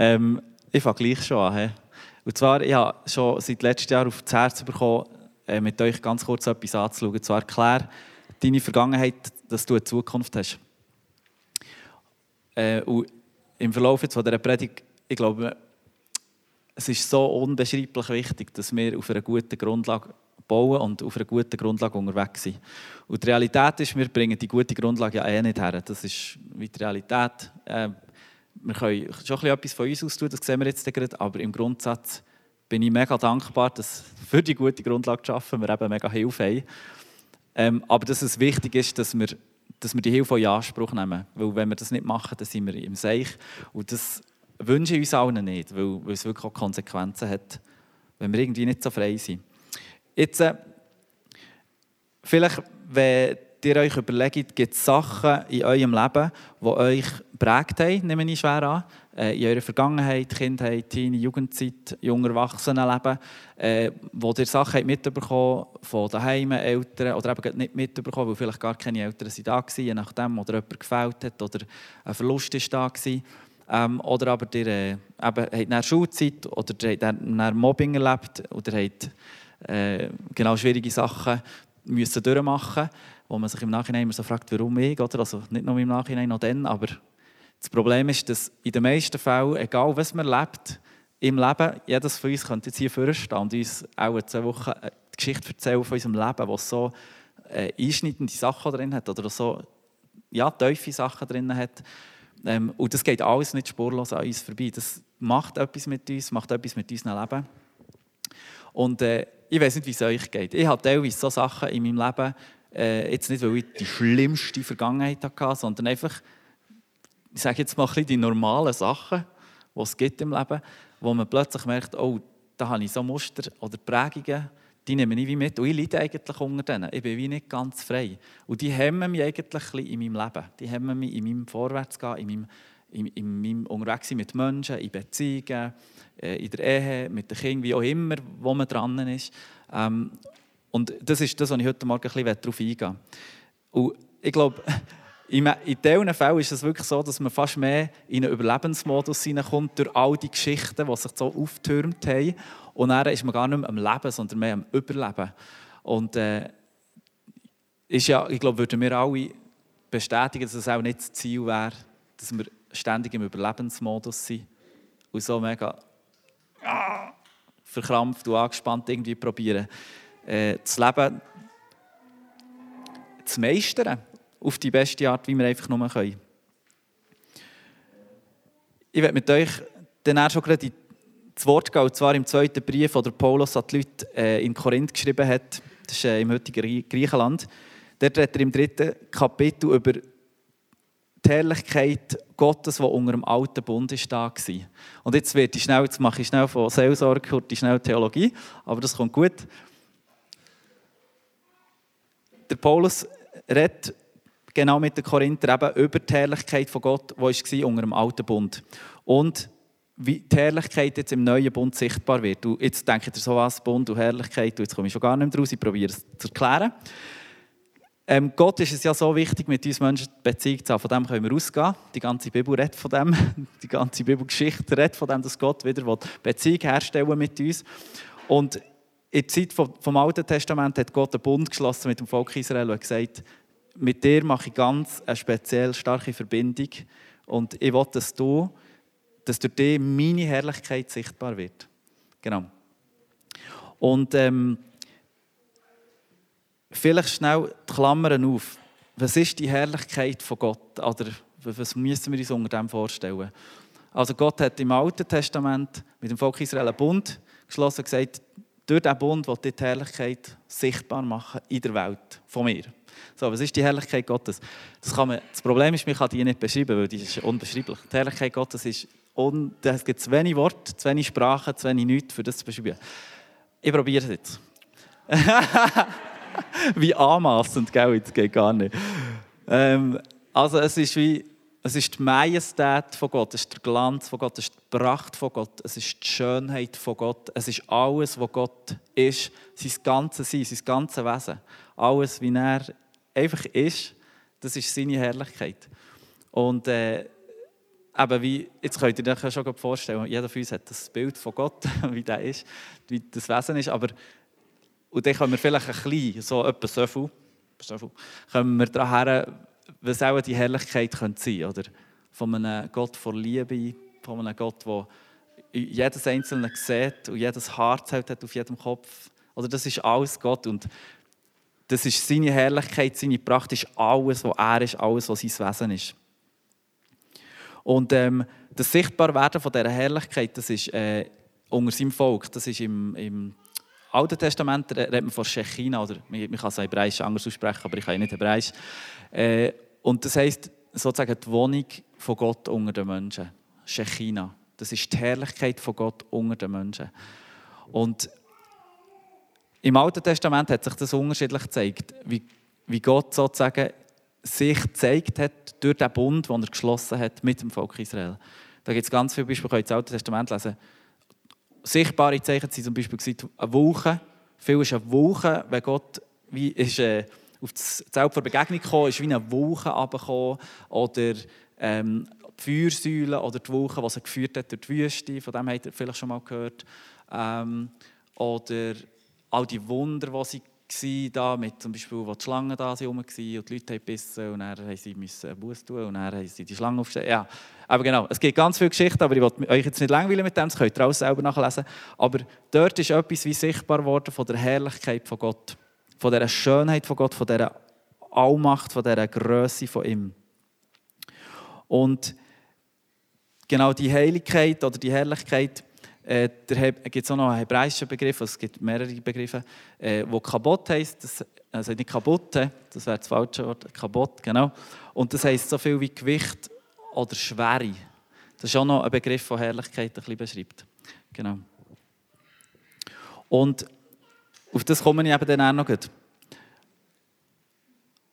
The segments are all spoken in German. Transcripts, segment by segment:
Ähm, ich fange gleich schon an. He? Und zwar, ich habe schon seit letztem Jahr auf das Herz bekommen, äh, mit euch ganz kurz etwas anzuschauen. Zwar erklär deine Vergangenheit, dass du eine Zukunft hast. Äh, und im Verlauf jetzt von dieser Predigt, ich glaube, es ist so unbeschreiblich wichtig, dass wir auf einer guten Grundlage bauen und auf einer guten Grundlage unterwegs sind. Und die Realität ist, wir bringen die gute Grundlage ja eh nicht her. Das ist wie die Realität. Äh, wir können schon etwas von uns aus tun, das sehen wir jetzt gerade, aber im Grundsatz bin ich mega dankbar, dass für die gute Grundlage zu schaffen, wir eben mega Hilfe haben. Ähm, aber dass es wichtig ist, dass wir, dass wir die Hilfe in Anspruch nehmen. Weil wenn wir das nicht machen, dann sind wir im Seich. Und das wünsche ich uns allen nicht, weil, weil es wirklich auch Konsequenzen hat, wenn wir irgendwie nicht so frei sind. Jetzt, äh, vielleicht, wenn ihr euch überlegt, gibt es Sachen in eurem Leben, die euch prägt haben, nehme ich schwer an, äh, in eurer Vergangenheit, Kindheit, Teenie, Jugendzeit, junger Erwachsenenleben, äh, wo ihr Sachen mitbekommen von daheim, Eltern, oder eben nicht mitbekommen, weil vielleicht gar keine Eltern sind da waren, je nachdem, oder jemand gefällt hat, oder ein Verlust ist da war. Ähm, oder aber ihr äh, eben, habt nach Schulzeit, oder ihr habt nach Mobbing erlebt, oder habt äh, genau schwierige Sachen müssen durchmachen wo man sich im Nachhinein immer so fragt, warum ich, oder? Also nicht nur im Nachhinein, noch dann, aber das Problem ist, dass in den meisten Fällen, egal was man lebt, im Leben, jedes von uns könnte jetzt hier vorstehen und uns auch zwei Wochen die Geschichte erzählen von unserem Leben, wo so äh, einschneidende Sachen drin hat oder so ja, tiefe Sachen drin hat. Ähm, und das geht alles nicht spurlos an uns vorbei. Das macht etwas mit uns, macht etwas mit unserem Leben. Und äh, ich weiß nicht, wie es euch geht. Ich habe teilweise so Sachen in meinem Leben, äh, jetzt nicht, weil ich die schlimmste Vergangenheit hatte, sondern einfach, ich sage jetzt mal die normalen Sachen, die es gibt im Leben, wo man plötzlich merkt, oh, da habe ich so Muster oder Prägungen, die nehme ich wie mit. Und ich leide eigentlich unter denen. Ich bin wie nicht ganz frei. Und die hemmen mich eigentlich in meinem Leben. Die hemmen mich in meinem Vorwärtsgehen, in meinem, in, in meinem Unterwegssein mit Menschen, in Beziehungen, äh, in der Ehe, mit den Kindern, wie auch immer, wo man dran ist. Ähm, und das ist das, was ich heute Morgen ein bisschen darauf eingehen Und ich glaube, in diesen Fällen ist es wirklich so, dass man fast mehr in einen Überlebensmodus hineinkommt durch all die Geschichten, die sich so auftürmt haben. Und dann ist man gar nicht mehr am Leben, sondern mehr am Überleben. Und äh, ist ja, ich glaube, würden wir alle bestätigen, dass es auch nicht das Ziel wäre, dass wir ständig im Überlebensmodus sind und so mega ah, verkrampft und angespannt irgendwie probieren, äh, das Leben zu meistern auf die beste Art, wie wir einfach nur können. Ich werde mit euch dann schon gerade ins Wort gehen, und zwar im zweiten Brief, den Paulus an die Leute äh, in Korinth geschrieben hat. Das ist äh, im heutigen Griechenland. Dort redet er im dritten Kapitel über die Herrlichkeit Gottes, die unter dem alten Bund ist, da war. Und jetzt, wird ich schnell, jetzt mache ich schnell von Seelsorge und schnell Theologie, aber das kommt gut. Der Paulus redet genau mit den Korinther eben über die Herrlichkeit von Gott, die war unter dem alten Bund. Und wie die Herrlichkeit jetzt im neuen Bund sichtbar wird. Und jetzt denkt ihr so was, Bund und Herrlichkeit, und jetzt komme ich schon gar nicht mehr raus, ich probiere es zu erklären. Ähm, Gott ist es ja so wichtig, mit uns Menschen Beziehung zu haben. Von dem können wir ausgehen. Die ganze Bibel redet von dem. Die ganze Bibelgeschichte redet von dem, dass Gott wieder Beziehung herstellen mit uns. Und in der Zeit vom Alten Testament hat Gott einen Bund geschlossen mit dem Volk Israel und gesagt, mit dir mache ich ganz eine speziell starke Verbindung und ich will, dass du, dass durch dich meine Herrlichkeit sichtbar wird. Genau. Und ähm, vielleicht schnell die Klammern auf. Was ist die Herrlichkeit von Gott? Oder was müssen wir uns unter dem vorstellen? Also Gott hat im Alten Testament mit dem Volk Israel einen Bund geschlossen und gesagt, durch diesen Bund will die Herrlichkeit sichtbar machen in der Welt, von mir. So, was ist die Herrlichkeit Gottes? Das, kann man, das Problem ist, man kann die nicht beschreiben, weil die ist unbeschreiblich. Die Herrlichkeit Gottes ist, un, es gibt zu wenig Worte, zu wenig Sprachen, zu wenig Nichts, für das zu beschreiben. Ich probiere es jetzt. wie anmaßend, gell? Das geht gar nicht. Ähm, also es ist wie es ist die Majestät von Gott, es ist der Glanz von Gott, es ist die Pracht von Gott, es ist die Schönheit von Gott, es ist alles, was Gott ist, sein ganzes Sein, sein ganzes Wesen. Alles, wie er einfach ist, das ist seine Herrlichkeit. Und äh, eben wie, jetzt könnt ihr euch schon vorstellen, jeder von uns hat das Bild von Gott, wie der ist, wie das Wesen ist, aber und dann können wir vielleicht ein bisschen, so etwa so viel, so viel kommen wir daher, was auch die Herrlichkeit könnte sein oder von einem Gott vor Liebe, von einem Gott, der jedes Einzelne sieht und jedes Haar hat auf jedem Kopf. Oder das ist alles Gott und das ist seine Herrlichkeit, seine Pracht, ist alles, was er ist, alles, was sein Wesen ist. Und ähm, das Sichtbarwerden von dieser Herrlichkeit, das ist äh, unter seinem Volk, das ist im, im Alten Testament, redet man von Shechina, oder man kann es Hebräisch anders aussprechen, aber ich kann nicht Hebräisch. Äh, und das heisst sozusagen die Wohnung von Gott unter den Menschen. Shechina. Das ist die Herrlichkeit von Gott unter den Menschen. Und im Alten Testament hat sich das unterschiedlich gezeigt, wie, wie Gott sozusagen sich gezeigt hat durch den Bund, den er geschlossen hat mit dem Volk Israel. Da gibt es ganz viele Beispiele, ihr das Alte Testament lesen. Sichtbare Zeichen sind zum Beispiel eine Wolke. Viel ist eine Wolke, wenn Gott wie ist, äh, auf das Zelt der Begegnung kam, ist wie eine Wolke runtergekommen. Oder ähm, die Feuersäule oder die Wolke, die sie geführt hat durch die Wüste, von dem habt ihr vielleicht schon mal gehört. Ähm, oder all die Wunder, die sie waren, da, mit zum Beispiel, wo die Schlangen da waren und die Leute haben gebissen und dann haben sie müssen Buß tun und dann haben sie die Schlange aufgestellt. Ja, aber genau, es gibt ganz viele Geschichten, aber ich will euch jetzt nicht langweilen mit dem, das könnt ihr auch selber nachlesen. Aber dort ist etwas wie sichtbar geworden von der Herrlichkeit von Gott, von der Schönheit von Gott, von der Allmacht, von der Größe von ihm. Und genau die Heiligkeit oder die Herrlichkeit, äh, da gibt es auch noch einen hebräischen Begriff, also es gibt mehrere Begriffe, äh, wo kaputt heisst, das, also nicht kaputt, das wäre das falsche Wort, kaputt, genau. Und das heisst so viel wie Gewicht oder Schwere. Das ist auch noch ein Begriff von Herrlichkeit, ein bisschen beschreibt. Genau. Und auf das komme ich eben dann auch noch. Gut.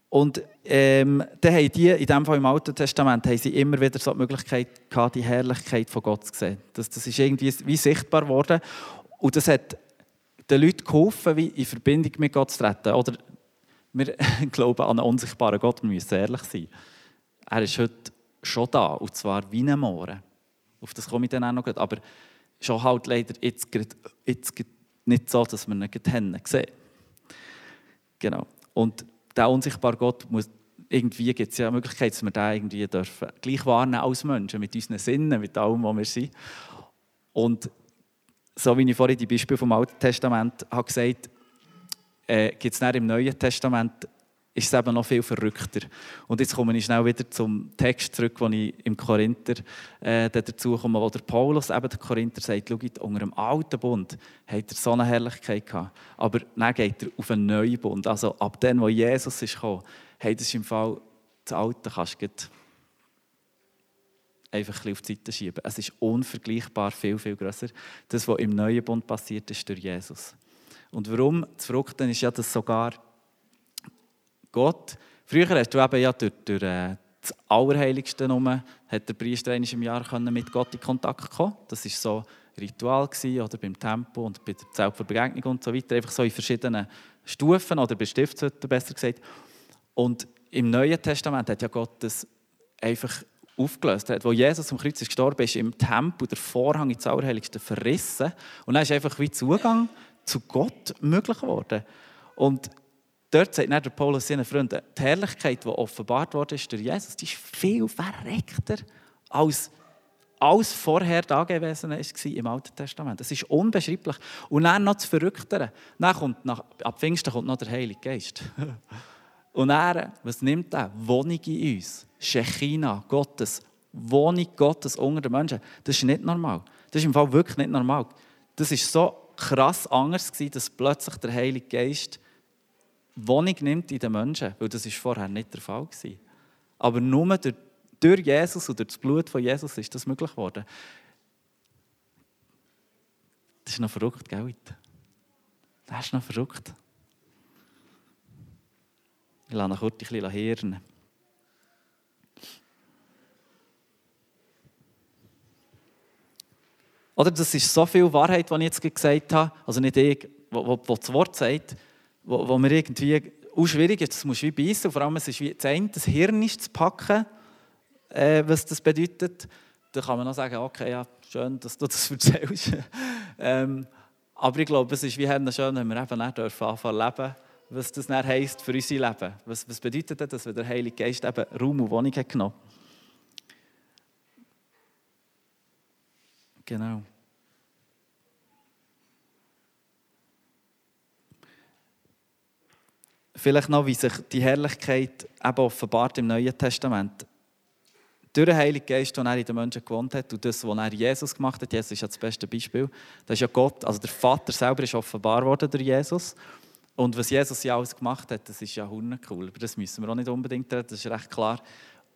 Und ähm, dann haben die, in dem Fall im Alten Testament, haben sie immer wieder so die Möglichkeit gehabt, die Herrlichkeit von Gott zu sehen. Das, das ist irgendwie wie sichtbar geworden. Und das hat den Leuten geholfen, wie in Verbindung mit Gott zu treten. Oder wir glauben an einen unsichtbaren Gott, wir müssen ehrlich sein. Er ist heute schon da, und zwar wie ein Mohren. Auf das komme ich dann auch noch. Aber schon halt leider jetzt, jetzt nicht so, dass wir ihn nicht sehen. Genau. Und der unsichtbare Gott muss, irgendwie gibt es ja eine Möglichkeit, dass wir den irgendwie dürfen, gleich wahrnehmen als Menschen, mit unseren Sinnen, mit allem, was wir sind. Und so wie ich vorhin die Beispiele vom Alten Testament habe gesagt äh, gibt es im Neuen Testament ist es eben noch viel verrückter. Und jetzt komme ich schnell wieder zum Text zurück, wo ich im Korinther äh, dazu komme, wo der Paulus eben der Korinther sagt, schaut, unter dem alten Bund hat er so eine Herrlichkeit gehabt. Aber dann geht er auf einen neuen Bund. Also ab dem, wo Jesus ist gekommen, hat es im Fall das Alte kannst du einfach ein bisschen auf die Seite schieben. Es ist unvergleichbar viel, viel grösser. Das, was im neuen Bund passiert ist, durch Jesus. Und warum? Das Verrückte ist ja, dass sogar Gott. Früher hast du eben ja durch, durch äh, das Allerheiligste genommen, hat der Priester einmal im Jahr mit Gott in Kontakt kommen. Das war so ein Ritual gewesen, oder beim Tempo und bei der Zelt Begegnung und so weiter. Einfach so in verschiedenen Stufen oder bei Stiftshütten besser gesagt. Und im Neuen Testament hat ja Gott das einfach aufgelöst. Wo Jesus am Kreuz ist gestorben ist, im Tempel der Vorhang ins Allerheiligste verrissen. Und dann ist einfach wie Zugang zu Gott möglich geworden. Und dort sagt der Paulus seinen Freunden, die Herrlichkeit, die offenbart wurde durch Jesus, die ist viel verreckter als alles vorher da gewesen war im Alten Testament. Das ist unbeschreiblich. Und dann noch das Verrücktere. Dann kommt nach, ab Pfingsten kommt noch der Heilige Geist. Und er, was nimmt er? Wohnung in uns. Shechina, Gottes. Wohnung Gottes unter den Menschen. Das ist nicht normal. Das ist im Fall wirklich nicht normal. Das ist so krass anders gewesen, dass plötzlich der Heilige Geist Wohnung nimmt in den Menschen, weil das ist vorher nicht der Fall war. Aber nur durch, durch Jesus und durch das Blut von Jesus ist das möglich geworden. Das ist noch verrückt, gell? Das ist noch verrückt. Ich lasse noch kurz ein bisschen hirnen. Oder das ist so viel Wahrheit, die ich jetzt gesagt habe, also nicht ich, wo das Wort sagt, wo, wo mir irgendwie auch schwierig ist, das muss wie beißen, vor allem es ist wie das eine, das Hirn ist zu packen, äh, was das bedeutet. dann kann man noch sagen, okay, ja, schön, dass du das erzählst. ähm, aber ich glaube, es ist wie schön, wenn wir eben nicht anfangen leben was das dann heisst für unser Leben. Was, was bedeutet das, dass wir der Heilige Geist eben Raum und Wohnung hat genommen Genau. Vielleicht noch, wie sich die Herrlichkeit eben offenbart im Neuen Testament. Durch den Heiligen Geist, den er in den Menschen gewohnt hat und das, was er Jesus gemacht hat, Jesus ist ja das beste Beispiel, das ist ja Gott, also der Vater selber ist offenbar worden durch Jesus. Und was Jesus ja alles gemacht hat, das ist ja cool. Über das müssen wir auch nicht unbedingt reden, das ist recht klar.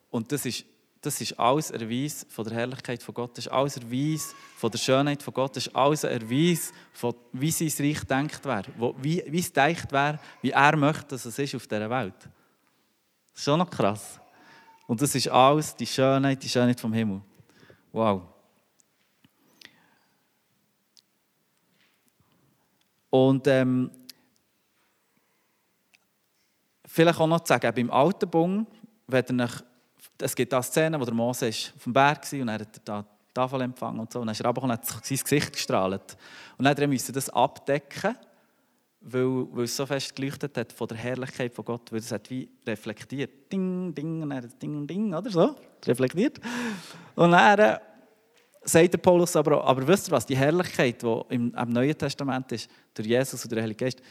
Und das ist das ist alles Erweis von der Herrlichkeit von Gott. Das ist alles Erweis von der Schönheit von Gott. Das ist alles Erweis von, wie sein Reich denkt wäre. Wie, wie es denkt wäre, wie er möchte, dass es ist auf dieser Welt. Das ist schon noch krass. Und das ist alles die Schönheit, die Schönheit vom Himmel. Wow. Und ähm, vielleicht auch noch zu sagen, beim Alten Bund, wenn ihr es gibt da Szenen, wo der Mose ist auf dem Berg war und er hat da die Tafel empfangen und so. Und dann ist er runtergekommen und hat sein Gesicht gestrahlt. Und dann musste er das abdecken, weil, weil es so fest geleuchtet hat von der Herrlichkeit von Gott, weil es hat wie reflektiert. Ding, ding, und hat ding, ding, oder so, reflektiert. Und dann äh, sagt der Paulus aber auch, aber wisst ihr was, die Herrlichkeit, die im, im Neuen Testament ist, durch Jesus und der Heilige Geist,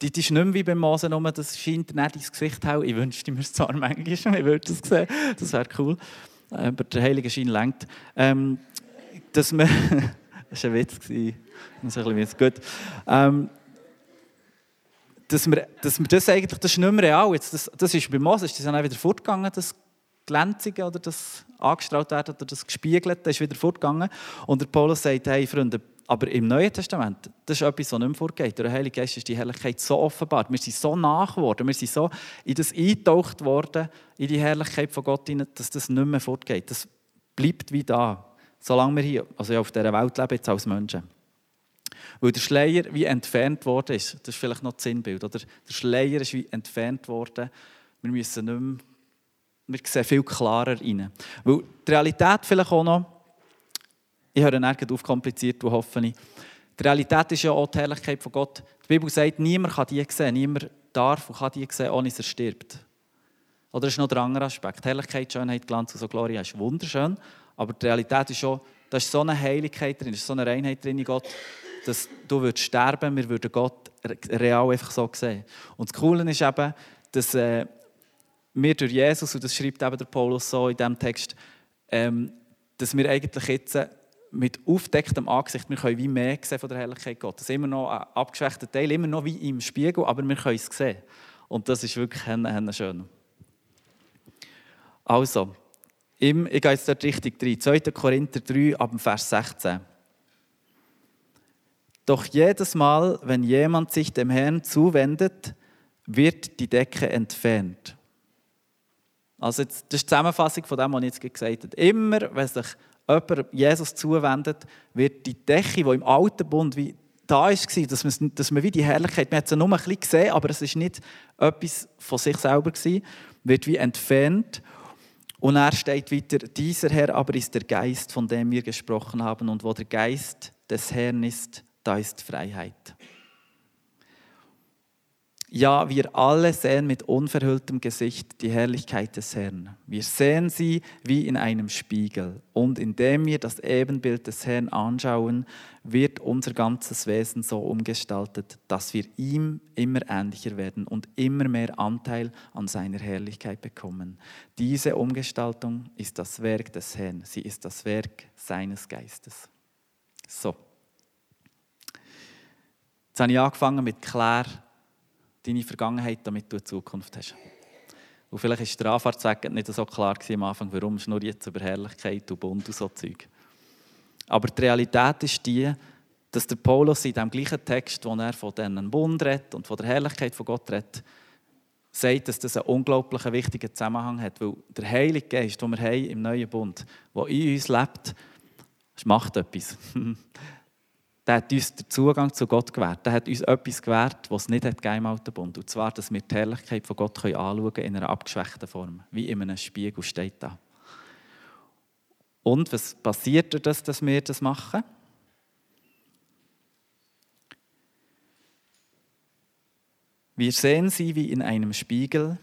die, die ist nicht mehr wie beim Mosen rum, das scheint nicht ins Gesicht hauen. Ich wünschte mir es zwar manchmal, ich würde das sehen, das wäre cool. Aber der Heilige Schein lenkt. Ähm, dass wir, das war ein Witz, das ist ein bisschen gut. Ähm, dass wir, dass wir das eigentlich, das ist nicht mehr real. Jetzt, das, das ist bei Moses, das ist dann wieder fortgegangen, das Glänzige oder das angestrahlt werden oder das Gespiegelte, das ist wieder fortgegangen. Und der Paulus sagt, hey Freunde, aber im Neuen Testament, das ist etwas, was nicht mehr vorgeht. Durch den Heiligen Geist ist die Herrlichkeit so offenbart. Wir sind so nach geworden, wir sind so in das eingetaucht worden, in die Herrlichkeit von Gott, dass das nicht mehr fortgeht. Das bleibt wie da, solange wir hier, also auf dieser Welt leben, jetzt als Menschen. Weil der Schleier wie entfernt worden ist, das ist vielleicht noch das Sinnbild, oder? Der Schleier ist wie entfernt worden. Wir müssen nicht mehr, wir sehen viel klarer rein. Weil die Realität vielleicht auch noch, ich höre nirgends auf kompliziert und hoffe ich. Die Realität ist ja auch die Herrlichkeit von Gott. Die Bibel sagt, niemand kann die sehen, niemand darf und kann die sehen, ohne dass er stirbt. Oder das ist noch der andere Aspekt. Herrlichkeit, Schönheit, Glanz und so Gloria ist wunderschön, aber die Realität ist schon, da ist so eine Heiligkeit drin, da ist so eine Reinheit drin in Gott, dass du würdest sterben, wir würden Gott real einfach so sehen. Und das Coole ist eben, dass äh, wir durch Jesus, und das schreibt eben der Paulus so in diesem Text, ähm, dass wir eigentlich jetzt mit aufdecktem Angesicht, wir können wie mehr sehen von der Herrlichkeit Gottes. Immer noch ein abgeschwächter Teil, immer noch wie im Spiegel, aber wir können es sehen. Und das ist wirklich schön. Also, im, ich gehe jetzt dort richtig rein. 2. Korinther 3, ab Vers 16. Doch jedes Mal, wenn jemand sich dem Herrn zuwendet, wird die Decke entfernt. Also jetzt, das ist die Zusammenfassung von dem, was ich jetzt gesagt habe. Immer, wenn sich jemand Jesus zuwendet, wird die Decke, die im alten Bund wie da war, dass man, dass man wie die Herrlichkeit, man hat sie nur ein bisschen gesehen, aber es ist nicht etwas von sich selber gewesen, wird wie entfernt. Und er steht weiter, dieser Herr aber ist der Geist, von dem wir gesprochen haben. Und wo der Geist des Herrn ist, da ist Freiheit. Ja, wir alle sehen mit unverhülltem Gesicht die Herrlichkeit des Herrn. Wir sehen sie wie in einem Spiegel. Und indem wir das Ebenbild des Herrn anschauen, wird unser ganzes Wesen so umgestaltet, dass wir ihm immer ähnlicher werden und immer mehr Anteil an seiner Herrlichkeit bekommen. Diese Umgestaltung ist das Werk des Herrn. Sie ist das Werk seines Geistes. So. Jetzt habe ich angefangen mit Claire deine Vergangenheit, damit du eine Zukunft hast. Und vielleicht war der Anfahrtsweg nicht so klar am Anfang, warum nur jetzt über Herrlichkeit und Bund und so Zeug. Aber die Realität ist die, dass der Paulus in dem gleichen Text, wo er von diesem Bund redet und von der Herrlichkeit von Gott redet, sagt, dass das einen unglaublich wichtigen Zusammenhang hat. Weil der Heilige Geist, den wir haben im neuen Bund, der in uns lebt, macht etwas. der hat uns den Zugang zu Gott gewährt. Der hat uns etwas gewährt, was es nicht hat im Alten Bund. Und zwar, dass wir die Herrlichkeit von Gott anschauen können in einer abgeschwächten Form. Wie in einem Spiegel steht da. Und was passiert dass wir das machen? Wir sehen sie wie in einem Spiegel,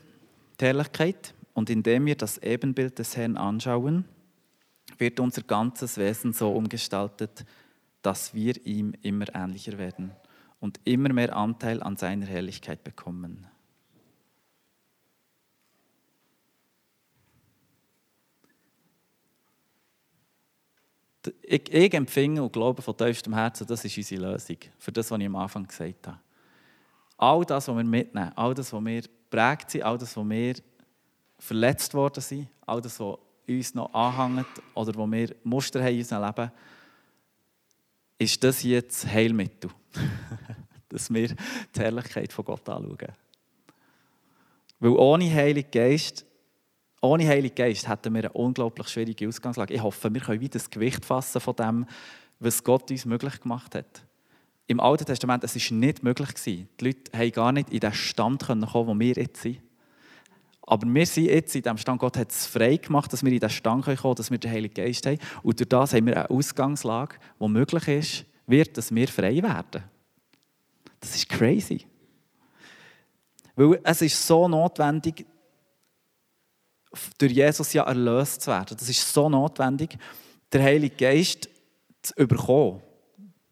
Herrlichkeit, und indem wir das Ebenbild des Herrn anschauen, wird unser ganzes Wesen so umgestaltet, dass wir ihm immer ähnlicher werden und immer mehr Anteil an seiner Herrlichkeit bekommen. Ich, ich empfinde und glaube von tiefstem Herzen, das ist unsere Lösung für das, was ich am Anfang gesagt habe. All das, was wir mitnehmen, all das, was wir prägt sind, all das, was wir verletzt worden sind, all das, was uns noch anhängt oder wo wir Muster haben in unserem Leben, ist das jetzt Heilmittel. Dass wir die Herrlichkeit von Gott anschauen. Weil ohne Heiligen Geist, ohne Heiligen Geist hätten wir eine unglaublich schwierige Ausgangslage. Ich hoffe, wir können wieder das Gewicht fassen von dem, was Gott uns möglich gemacht hat. Im Alten Testament es ist nicht möglich gewesen. Die Leute haben gar nicht in den Stand kommen, wo wir jetzt sind. Aber wir sind jetzt in diesem Stand, Gott hat es frei gemacht, dass wir in diesen Stand kommen können, dass wir den Heiligen Geist haben. Und durch das haben wir eine Ausgangslage, die möglich ist, wird, dass wir frei werden. Das ist crazy. Weil es ist so notwendig, durch Jesus ja erlöst zu werden. Das ist so notwendig, den Heiligen Geist zu bekommen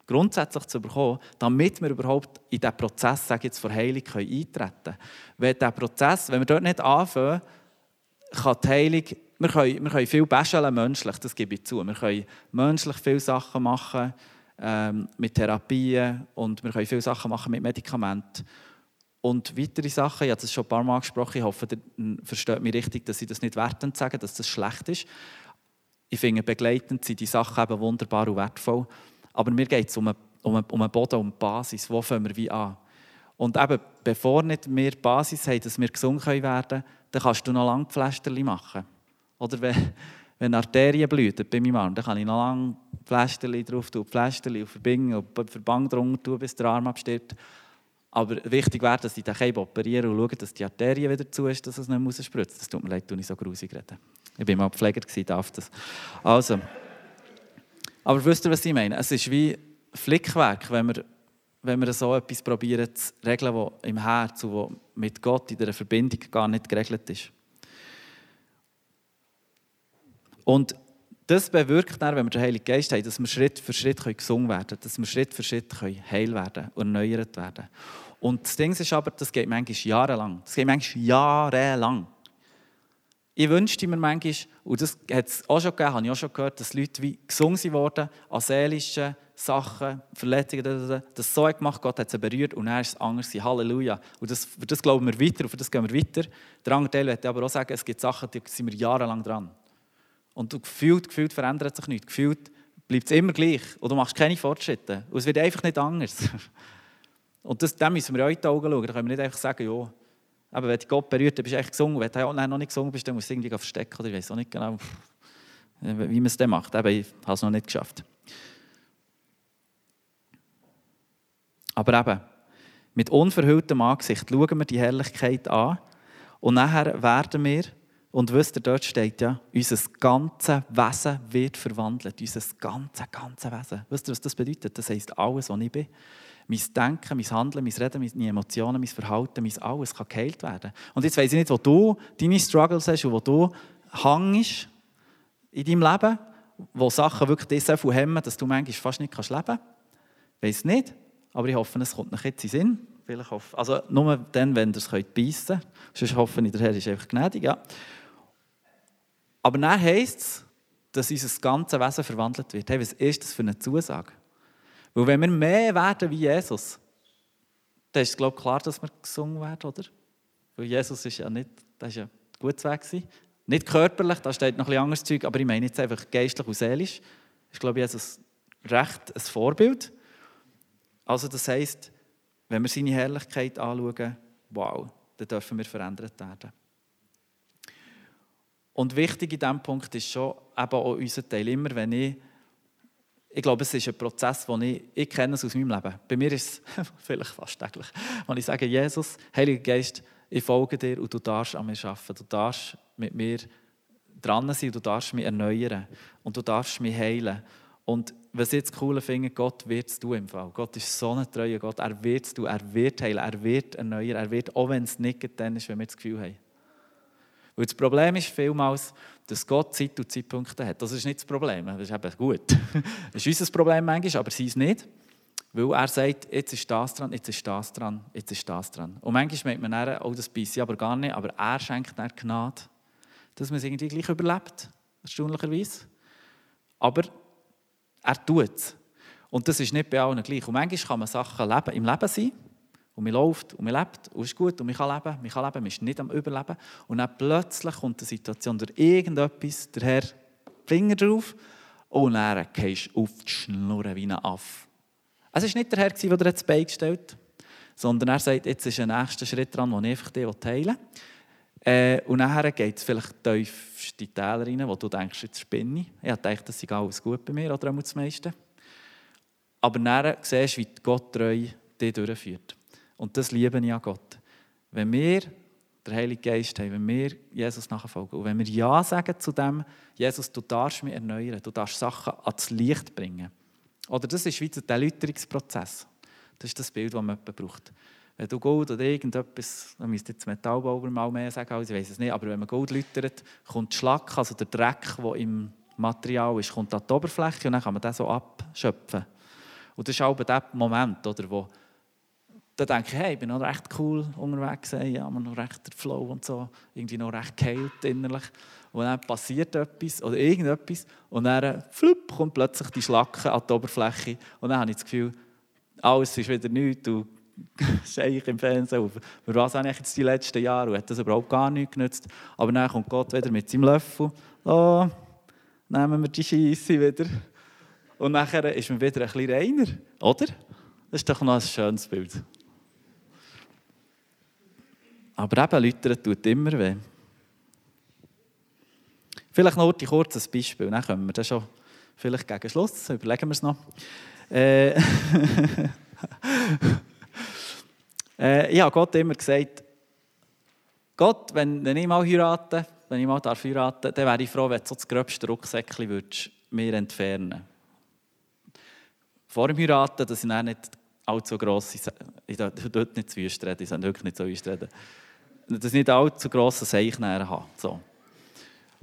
grundsätzlich zu bekommen, damit wir überhaupt in diesen Prozess sage jetzt, von Heilung können eintreten können. Wenn, der Prozess, wenn wir dort nicht anfangen, kann die Heilung, wir können, wir können viel bäscheln menschlich, das gebe ich zu. Wir können menschlich viele Sachen machen ähm, mit Therapien und wir können viele Sachen machen mit Medikamenten. Und weitere Sachen, ich habe das schon ein paar Mal gesprochen, ich hoffe, ihr versteht mich richtig, dass ich das nicht wertend sage, dass das schlecht ist. Ich finde, begleitend sind die Sachen eben wunderbar und wertvoll. Aber mir geht es um, einen, um, einen, um einen Boden, um eine Basis. Wo fangen wir wie an? Und eben, bevor nicht wir die Basis haben, dass wir gesund werden können, dann kannst du noch lange Pflasterchen machen. Oder wenn, wenn Arterien blühen bei meinem Arm, dann kann ich noch lange Pflasterchen drauf tun, Pflasterchen und verbinden und Verband drunter tun, bis der Arm abstirbt. Aber wichtig wäre, dass ich den Keim operiere und schaue, dass die Arterie wieder zu ist, dass es nicht muss spritzen Das tut mir leid, dass ich so grusig reden. Ich war mal Pfleger, darf das. Also... Aber wisst ihr, was ich meine? Es ist wie Flickwerk, wenn wir, wenn wir so etwas probieren zu regeln, was im Herzen, wo mit Gott in der Verbindung gar nicht geregelt ist. Und das bewirkt dann, wenn wir den Heiligen Geist haben, dass wir Schritt für Schritt gesungen werden können, dass wir Schritt für Schritt heil werden und erneuert werden. Und das Ding ist aber, das geht manchmal jahrelang. Das geht manchmal jahrelang. Ich wünschte mir manchmal, und das hat es auch schon gegeben, habe ich auch schon gehört, dass Leute wie gesungen wurden an seelischen Sachen, Verletzungen, das so gemacht, Gott hat sie berührt und dann ist es anders. Halleluja. Und das, für das glauben wir weiter und für das gehen wir weiter. Der andere Teil möchte aber auch sagen, es gibt Sachen, die sind wir jahrelang dran. Und du gefühlt, gefühlt verändert sich nichts. Gefühlt bleibt es immer gleich und du machst keine Fortschritte. Und es wird einfach nicht anders. Und das, dem müssen wir auch in die Augen schauen. Da können wir nicht einfach sagen, ja, aber wenn Gott berührt, dann bist du echt gesungen. Wenn du noch nicht gesungen bist, dann musst du irgendwie verstecken. Oder ich weiß auch nicht genau, wie man es dann macht. Aber ich habe es noch nicht geschafft. Aber eben, mit unverhülltem Angesicht schauen wir die Herrlichkeit an und nachher werden wir, und wisst ihr, dort steht ja, unser ganzes Wesen wird verwandelt. Unser ganzes, ganzes Wesen. Wisst ihr, was das bedeutet? Das heisst, alles, was ich bin mein Denken, mein Handeln, mein Reden, meine Emotionen, mein Verhalten, mein Alles kann geheilt werden. Und jetzt weiss ich nicht, wo du deine Struggles hast und wo du hängst in deinem Leben, wo Sachen wirklich dich so viel hemmen, dass du manchmal fast nicht leben kannst. Ich weiss nicht, aber ich hoffe, es kommt noch jetzt in Sinn. Vielleicht hoffe, also nur dann, wenn ihr es beißen könnt. Sonst hoffe ich, der Herr ist einfach gnädig. Ja. Aber dann heisst es, dass unser ganzes Wesen verwandelt wird. Hey, was ist das für eine Zusage? Weil wenn wir mehr werden wie Jesus, dann ist es glaube ich, klar, dass wir gesungen werden, oder? Weil Jesus ist ja nicht, das ist ja gut weg. Nicht körperlich, da steht noch ein anderes Zeug, aber ich meine jetzt einfach geistlich und seelisch. Ist, glaube ich, Jesus recht ein Vorbild. Also das heisst, wenn wir seine Herrlichkeit anschauen, wow, dann dürfen wir verändert werden. Und wichtig in diesem Punkt ist schon eben auch unser Teil. Immer wenn ich ich glaube, es ist ein Prozess, den ich, ich kenne es aus meinem Leben. Bei mir ist es vielleicht fast täglich, wenn ich sage, Jesus, Heiliger Geist, ich folge dir und du darfst an mir arbeiten. Du darfst mit mir dran sein du darfst mich erneuern und du darfst mich heilen. Und was ich jetzt cool finde, Gott wird es tun im Fall. Gott ist so ein treuer Gott. Er wird es tun, er wird heilen, er wird erneuern, er wird, auch wenn es nicht dann ist, wenn wir das Gefühl haben. Weil das Problem ist vielmals, dass Gott Zeit und Zeitpunkte hat. Das ist nicht das Problem, das ist eben gut. Das ist unser Problem manchmal, aber sie ist nicht. Weil er sagt, jetzt ist das dran, jetzt ist das dran, jetzt ist das dran. Und manchmal meint man dann, oh, das beißt aber gar nicht, aber er schenkt dann Gnade, dass man es irgendwie gleich überlebt, erstaunlicherweise. Aber er tut es. Und das ist nicht bei allen gleich. Und manchmal kann man Sachen im Leben sein, und man läuft und man lebt und ist gut und man kann leben, man kann leben, man ist nicht am Überleben. Und dann plötzlich kommt eine Situation durch irgendetwas, der Herr Finger drauf und dann gehst du auf die Schnur wie ein Affe. Es war nicht der Herr, der dir das Bein gestellt sondern er sagt, jetzt ist ein nächster Schritt dran, den ich einfach dir teilen will. Äh, und nachher geht es vielleicht tief in die Täler rein, wo du denkst, jetzt spinne ich. Ich dachte, das sei alles gut bei mir, oder auch das meiste. Aber dann siehst du, wie Gott treu dich durchführt. Und das liebe ich an Gott. Wenn wir den Heiligen Geist haben, wenn wir Jesus nachfolgen und wenn wir Ja sagen zu dem, Jesus, du darfst mich erneuern, du darfst Sachen ans Licht bringen. Oder das ist wie der Erläuterungsprozess. Das ist das Bild, das man braucht. Wenn du Gold oder irgendetwas, dann müsste jetzt Metallbauer mal mehr sagen, als ich weiß es nicht, aber wenn man Gold läutert, kommt der Schlack, also der Dreck, der im Material ist, kommt an die Oberfläche und dann kann man das so abschöpfen. Und das ist auch der Moment, oder, wo dann denke ich, hey, ich bin noch recht cool unterwegs, ja, noch recht der Flow und so, irgendwie noch recht geheilt innerlich. Und dann passiert etwas oder irgendetwas und dann flupp, kommt plötzlich die Schlacke an die Oberfläche und dann habe ich das Gefühl, alles ist wieder nichts, du ich im Fernsehen. Für was habe ich jetzt die letzten Jahre und hat das überhaupt gar nichts genützt. Aber dann kommt Gott wieder mit seinem Löffel, oh, nehmen wir die Scheisse wieder. Und nachher ist man wieder ein bisschen reiner, oder? Das ist doch noch ein schönes Bild. Aber eben, Leute tut immer weh. Vielleicht noch ein kurzes Beispiel, dann kommen wir dann schon vielleicht gegen Schluss, überlegen wir es noch. Äh, äh, ich habe Gott immer gesagt, Gott, wenn, wenn ich mal heirate, wenn ich mal darf heiraten, dann wäre ich froh, wenn du so das gröbste Rucksäckchen würdest mir entfernen Vor dem Heiraten, dass ich nicht allzu gross, ich dort nicht zu wüst reden, ich soll wirklich nicht so wüst reden dass ich nicht allzu grosse Seichnähren habe. So.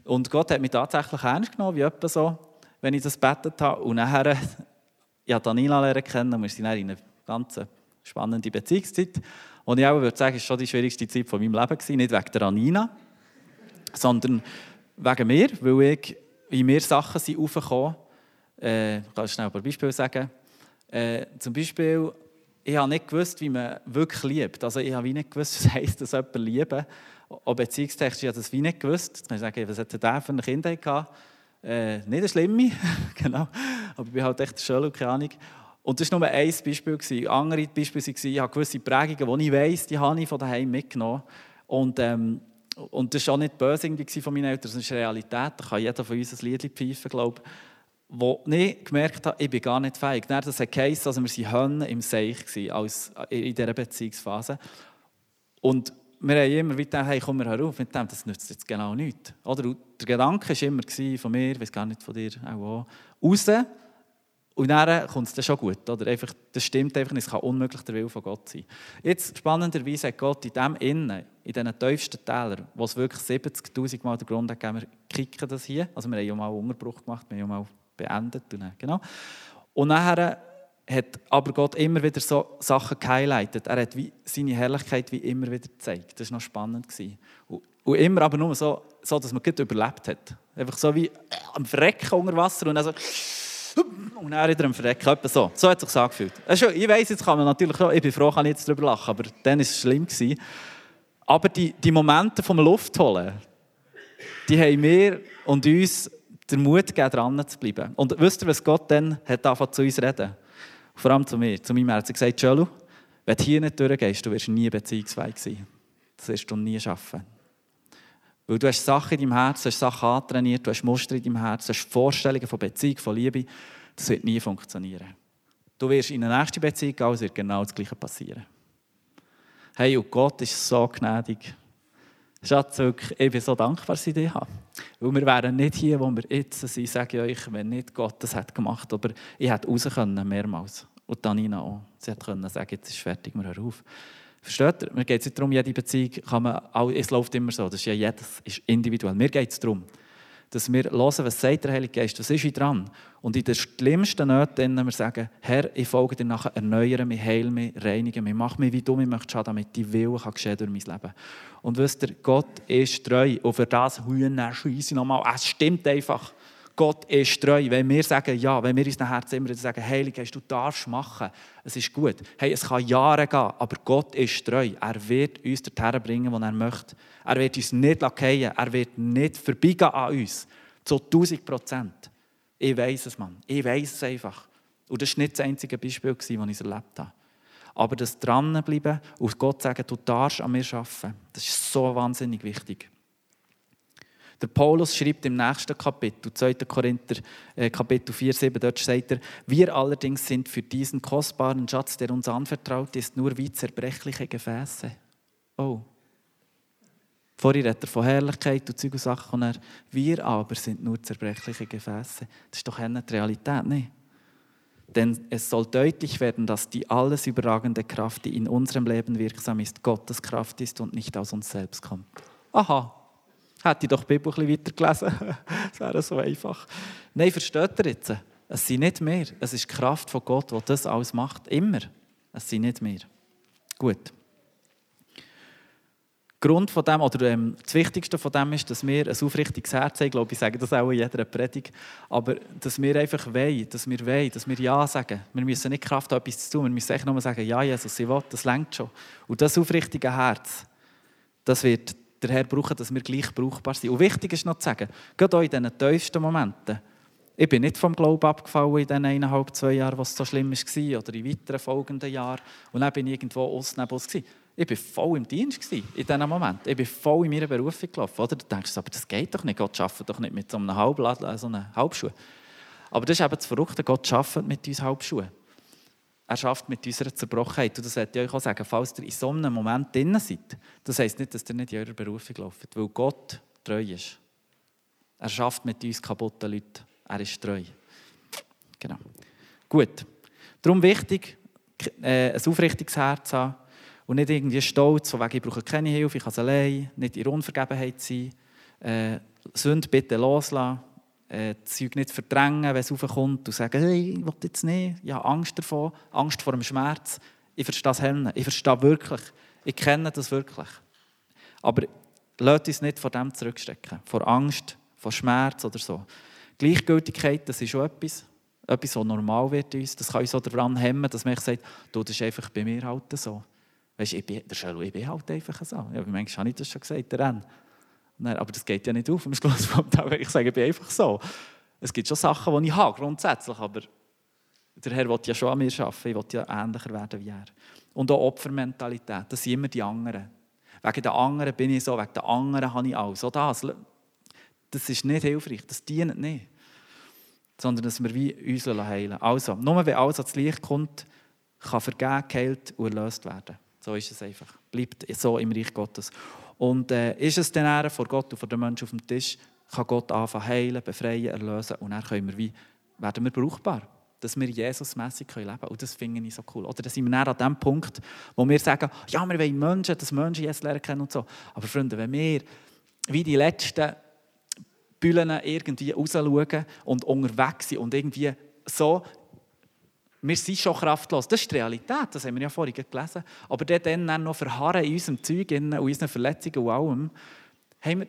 Und Gott hat mich tatsächlich ernst genommen, wie etwa so, wenn ich das betet habe. Und nachher, ich habe Daniela lernen kennen und wir sind in einer ganz spannenden Beziehungszeit. Und ich auch würde sagen, es war schon die schwierigste Zeit von meinem Leben. Gewesen. Nicht wegen der Anina, sondern wegen mir, weil ich, in mir Sachen sind aufgekommen. Äh, ich kann schnell ein paar Beispiele sagen. Äh, zum Beispiel ich habe nicht gewusst, wie man wirklich liebt. Also ich habe nicht gewusst, was heisst das jemand lieben. Auch beziehungstechnisch habe ich das wie nicht gewusst. Jetzt kann ich sagen, was hat der für eine Kindheit gehabt? Äh, nicht eine schlimme, genau. Aber ich bin halt echt schön, keine Ahnung. Und das war nur ein Beispiel. Gewesen. Andere Beispiele waren, ich habe gewisse Prägungen, die ich weiss, die habe ich von daheim mitgenommen. Und, ähm, und das war auch nicht böse von meinen Eltern, das ist Realität. Da kann jeder von uns ein Lied pfeifen, glaube ich wo ich gemerkt habe, ich bin gar nicht fähig. Dann das geheißen, also wir waren Hönne im Seich als in dieser Beziehungsphase. Und wir haben immer wieder hey, komm, wir herauf mit dem, das nützt jetzt genau nichts. Oder? der Gedanke war immer von mir, ich weiß gar nicht von dir auch, raus. Und dann kommt es dann schon gut. Oder? Einfach, das stimmt einfach nicht, es kann unmöglich der Wille von Gott sein. Jetzt, spannenderweise hat Gott in dem Innen, in diesen tiefsten Tälern, wo es wirklich 70'000 Mal den Grund hat wir kicken das hier. Also wir haben ja mal einen Unterbruch gemacht, wir haben ja mal beendet. Genau. Und nachher hat aber Gott immer wieder so Sachen gehighlightet. Er hat wie seine Herrlichkeit wie immer wieder gezeigt. Das war noch spannend. Und, immer aber nur so, so dass man gut überlebt hat. Einfach so wie am Verrecken unter Wasser und dann so und dann wieder am Verrecken. so. So hat es sich angefühlt. Ich weiss, jetzt kann man natürlich auch, ich bin froh, kann ich jetzt darüber lachen, aber dann war es schlimm. Gewesen. Aber die, die Momente vom Luft holen, die haben mir und uns den Mut gegeben, dran zu bleiben. Und wisst ihr, was Gott dann hat angefangen zu uns reden? Vor allem zu mir, zu meinem Herzen. Er hat gesagt, Jolo, wenn du hier nicht durchgehst, du wirst nie beziehungsfähig sein. Das wirst du nie schaffen. Weil du hast Sachen in deinem Herzen, du hast Sachen antrainiert, du hast Muster in deinem Herzen, du hast Vorstellungen von Beziehung, von Liebe. Das wird nie funktionieren. Du wirst in eine nächste Beziehung gehen, es wird genau das Gleiche passieren. Hey, und Gott ist so gnädig. Schatz, ich bin so dankbar, dass ich dich habe. Weil wir wären nicht hier, wo wir jetzt sind, sage ich euch, wenn nicht Gott das hat gemacht. Aber ich hätte raus können, mehrmals. Und Tanina auch. Sie hätte können sagen, jetzt ist fertig, wir hören auf. Versteht ihr? Mir geht es nicht darum, jede Beziehung kann man, es läuft immer so, das ist ja jedes ist individuell. Mir geht es darum, dass wir hören, was sagt der Heilige Geist, was ist ich dran? Und in den schlimmsten Nöten wir sagen, Herr, ich folge dir nachher, erneuere mich, heile mich, reinige mich, mach mich, wie du mich möchtest damit die Wille kann geschehen durch mein Leben. Und wisst ihr, Gott ist treu. Und für das Hühner scheisse nochmal, es stimmt einfach. Gott ist treu. Wenn wir sagen, ja, wenn wir uns Herzen immer sagen, Heilige Geist, du darfst machen, es ist gut. Hey, es kann Jahre gehen, aber Gott ist treu. Er wird uns dorthin bringen, wo er möchte. Er wird uns nicht lackieren. Er wird nicht vorbeigehen an uns. Zu 1000 Prozent. Ich weiß es, Mann. Ich weiß es einfach. Und das war nicht das einzige Beispiel, das ich erlebt habe. Aber das Dranbleiben und Gott sagen, du darfst an mir arbeiten, das ist so wahnsinnig wichtig. Der Paulus schreibt im nächsten Kapitel, 2. Korinther äh, Kapitel 4, 7, dort sagt er, wir allerdings sind für diesen kostbaren Schatz, der uns anvertraut ist, nur wie zerbrechliche Gefäße. Oh. Vorher redet er von Herrlichkeit und Zeug und Sachen und er, wir aber sind nur zerbrechliche Gefäße. Das ist doch eine Realität, nicht? Denn es soll deutlich werden, dass die alles überragende Kraft, die in unserem Leben wirksam ist, Gottes Kraft ist und nicht aus uns selbst kommt. Aha, Hätte ich doch die Bibel ein bisschen weiter gelesen. das wäre so einfach. Nein, versteht ihr jetzt? Es sind nicht mehr. Es ist die Kraft von Gott, die das alles macht. Immer. Es sind nicht mehr. Gut. Grund von dem, oder ähm, das Wichtigste von dem ist, dass wir ein aufrichtiges Herz haben. Ich glaube, ich sage das auch in jeder Predigt. Aber dass wir einfach wollen, dass wir wollen, dass wir Ja sagen. Wir müssen nicht Kraft haben, etwas zu tun. Wir müssen einfach nur sagen, ja, Jesus, ich will, das längt schon. Und das aufrichtige Herz, das wird der Herr brauchen, dass wir gleich brauchbar sind. Und wichtig ist noch zu sagen, gerade auch in diesen tiefsten Momenten, ich bin nicht vom Glauben abgefallen in den eineinhalb, zwei Jahren, was so schlimm war, oder in weiteren folgenden Jahren. Und dann bin ich irgendwo außen Ich war voll im Dienst in diesem Moment. Ich bin voll in meiner Berufung gelaufen. Oder? Du denkst, aber das geht doch nicht. Gott arbeitet doch nicht mit so einem Halbladen, so einem Halbschuh. Aber das ist eben das Verrückte. Gott arbeitet mit uns Halbschuhen. Er schafft mit unserer Zerbrochenheit. Und das möchte ich euch auch sagen, falls ihr in so einem Moment drin seid, das heisst nicht, dass ihr nicht in eurer Berufung lauft, weil Gott treu ist. Er schafft mit uns kaputten Leuten. Er ist treu. Genau. Gut. Darum wichtig, äh, ein aufrichtiges Herz haben und nicht irgendwie stolz, von wegen, ich brauche keine Hilfe, ich kann es allein, nicht in Unvergebenheit sein. Äh, bitte loslassen äh, Zeug nicht verdrängen, wenn es raufkommt und sagen, hey, ich will jetzt nicht, ich habe Angst davon, Angst vor dem Schmerz. Ich verstehe das Hellen, ich verstehe wirklich, ich kenne das wirklich. Aber lasst uns nicht vor dem zurückstecken, vor Angst, vor Schmerz oder so. Gleichgültigkeit, das ist schon etwas, etwas, was normal wird uns. Das kann uns auch daran hemmen, dass man sagt, du, das ist einfach bei mir halt so. Weißt, ich bin, ich bin halt einfach so. Ja, manchmal habe ich das schon gesagt, der Renn. Nein, aber das geht ja nicht auf am Schluss vom Tag. Ich sage, ich bin einfach so. Es gibt schon Sachen, die ich habe, grundsätzlich, aber der Herr will ja schon an mir arbeiten, ich will ja ähnlicher werden wie er. Und auch Opfermentalität, das sind immer die anderen. Wegen den anderen bin ich so, wegen den anderen habe ich alles. Das, das ist nicht hilfreich, das dient nicht. Sondern dass wir wie uns heilen Also, nur wenn alles ans Licht kommt, kann vergeben, geheilt und erlöst werden. So ist es einfach. Bleibt so im Reich Gottes. Und äh, ist es dann vor Gott und vor den Menschen auf dem Tisch, kann Gott anfangen heilen, befreien, erlösen und dann können wir wie, werden wir brauchbar. Dass wir Jesus-mässig leben können. Und das finde ich so cool. Oder dann sind wir dann an dem Punkt, wo wir sagen, ja, wir wollen Menschen, dass Menschen Jesus lernen können und so. Aber Freunde, wenn wir wie die letzten Büllen irgendwie rausschauen und unterwegs sind und irgendwie so wir sind schon kraftlos. Das ist die Realität, das haben wir ja vorhin gelesen. Aber dann, dann noch verharren in unserem Zeug, in unseren Verletzungen und allem, haben wir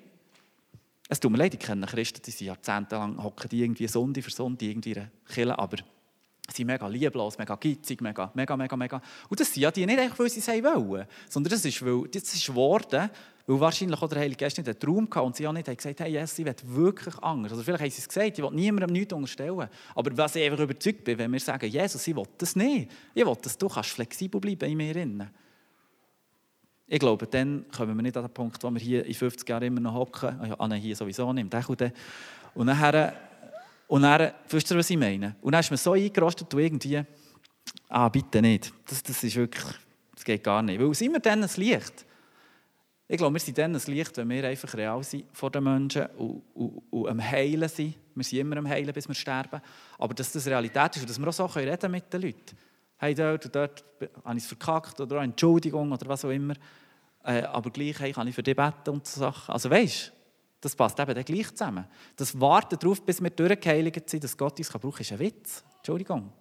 es tut mir leid, ich kenne Christen, die sind jahrzehntelang hocken die irgendwie Sonde für Sonde irgendwie in Kille, aber sie sind mega lieblos, mega gitzig, mega, mega, mega, mega. Und das sind ja die nicht weil sie es wollen, sondern das ist, weil, das ist geworden, weil wahrscheinlich auch der Heilige Geist nicht einen Traum hatte und sie auch nicht haben gesagt hey, yes, ich will wirklich Angst. Also vielleicht haben sie es gesagt, ich will niemandem nichts unterstellen. Aber was ich einfach überzeugt bin, wenn wir sagen, Jesus, ich will das nicht. Ich will, dass du kannst flexibel bleiben in mir. Drin. Ich glaube, dann kommen wir nicht an den Punkt, wo wir hier in 50 Jahren immer noch hocken. Ah, ja, ah, hier sowieso nicht, im und Und nachher, und dann, wisst ihr, was ich meine? Und dann ist man so eingerostet, du irgendwie, ah, bitte nicht. Das, das ist wirklich, das geht gar nicht. Weil es immer dann ein Licht Ich glaube, wir sind dann ein Licht, wenn wir einfach real sind vor den Menschen und, und, und am Heilen sind. Wir sind immer am Heilen, bis wir sterben. Aber dass das Realität ist und dass wir auch so reden können mit den Leuten. Hey, dort und dort habe ich es verkackt oder eine Entschuldigung oder was auch immer. Äh, aber gleich hey, kann ich für dich beten und so Sachen. Also weißt du, das passt eben dann gleich zusammen. Das Warten darauf, bis wir durchgeheiligt sind, dass Gott uns brauchen kann, ist ein Witz. Entschuldigung.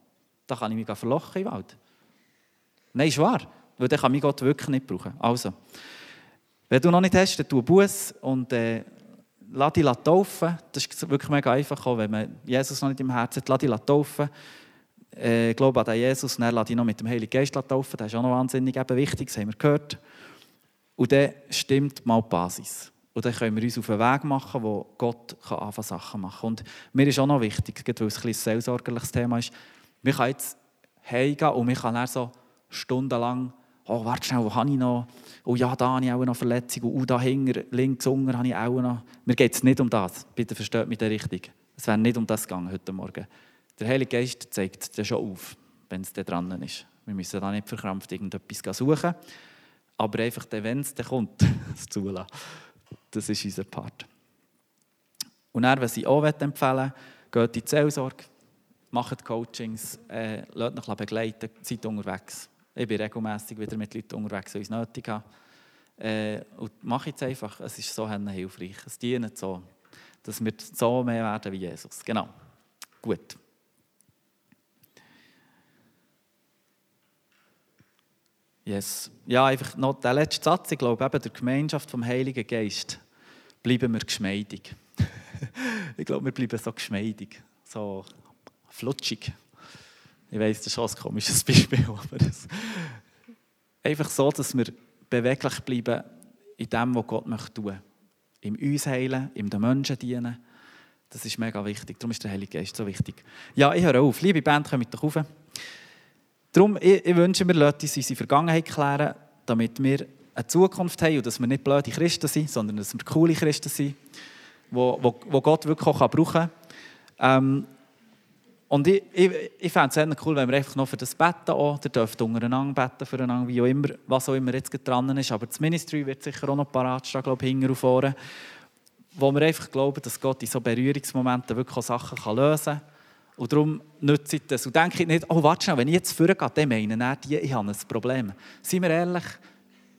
Da kann ich mich verlochen im Wald. Nein, ist wahr. Weil dann kann mich Gott wirklich nicht brauchen. Also, wenn du noch nicht hast, dann tu Buß und äh, lass dich taufen. Das ist wirklich mega einfach, auch wenn man Jesus noch nicht im Herzen hat. Lass dich taufen. Äh, glaube an den Jesus und dann lass dich noch mit dem Heiligen Geist taufen. Das ist auch noch wahnsinnig eben wichtig, das haben wir gehört. Und dann stimmt mal die Basis. Und dann können wir uns auf einen Weg machen, wo Gott kann anfangen Sachen machen. Und mir ist auch noch wichtig, weil es ein, ein seelsorgerliches Thema ist, wir können jetzt heimgehen und wir können dann so stundenlang oh, warte schnell, wo habe ich noch? Oh ja, da habe ich auch noch Verletzung. Und oh, da hinten, links unten habe ich auch noch. Mir geht es nicht um das. Bitte versteht mich richtig. Es wäre nicht um das gegangen heute Morgen. Der Heilige Geist zeigt das schon auf, wenn es da dran ist. Wir müssen da nicht verkrampft irgendetwas suchen, aber einfach, wenn es dann kommt, es zulassen. Das ist unser Part. Und dann, was ich auch empfehlen geht in die Seelsorge, macht Coachings, äh, lasst euch begleiten, seid unterwegs. Ich bin regelmäßig wieder mit Leuten unterwegs, die es nötig haben. Äh, und mache jetzt einfach, es ist so hilfreich. Es dient so, dass wir so mehr werden wie Jesus. Genau. Gut. Yes. Ja, einfach noch der letzte Satz. Ich glaube, eben der Gemeinschaft vom Heiligen Geist bleiben wir geschmeidig. ich glaube, wir bleiben so geschmeidig, so flutschig. Ich weiß, das ist ein komisches Beispiel, aber es, einfach so, dass wir beweglich bleiben in dem, was Gott möchte tun. Im uns heilen, im den Menschen dienen. Das ist mega wichtig. Darum ist der Heilige Geist so wichtig. Ja, ich höre auf. Liebe Band, kommt doch rauf. Darum, ich, ich wünsche mir, Leute, uns unsere Vergangenheit klären, damit wir eine Zukunft haben und dass wir nicht blöde Christen sind, sondern dass wir coole Christen sind, wo, wo, wo Gott wirklich auch brauchen kann. Ähm, und ich, ich, ich fände es cool, wenn wir einfach noch für das beten auch. Ihr dürft untereinander beten füreinander, wie auch immer, was auch immer jetzt dran ist. Aber das Ministry wird sicher auch noch parat stehen, glaube ich, hinten und vorne. Wo wir einfach glauben, dass Gott in so Berührungsmomenten wirklich auch Sachen kann lösen kann. Und darum nützt ich das. Und denke nicht, oh, warte schnell, wenn ich jetzt vorgehe, dann meinen die, ich habe ein Problem. Seien wir ehrlich,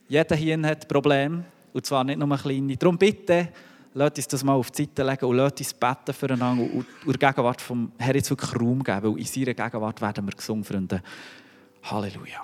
jeder hier hat ein Problem. Und zwar nicht nur ein kleines. Darum bitte, Lasst uns das mal auf die Seite legen und lasst uns beten füreinander und der Gegenwart vom Herrn jetzt wirklich Raum geben, weil in seiner Gegenwart werden wir gesungen, Freunde. Halleluja.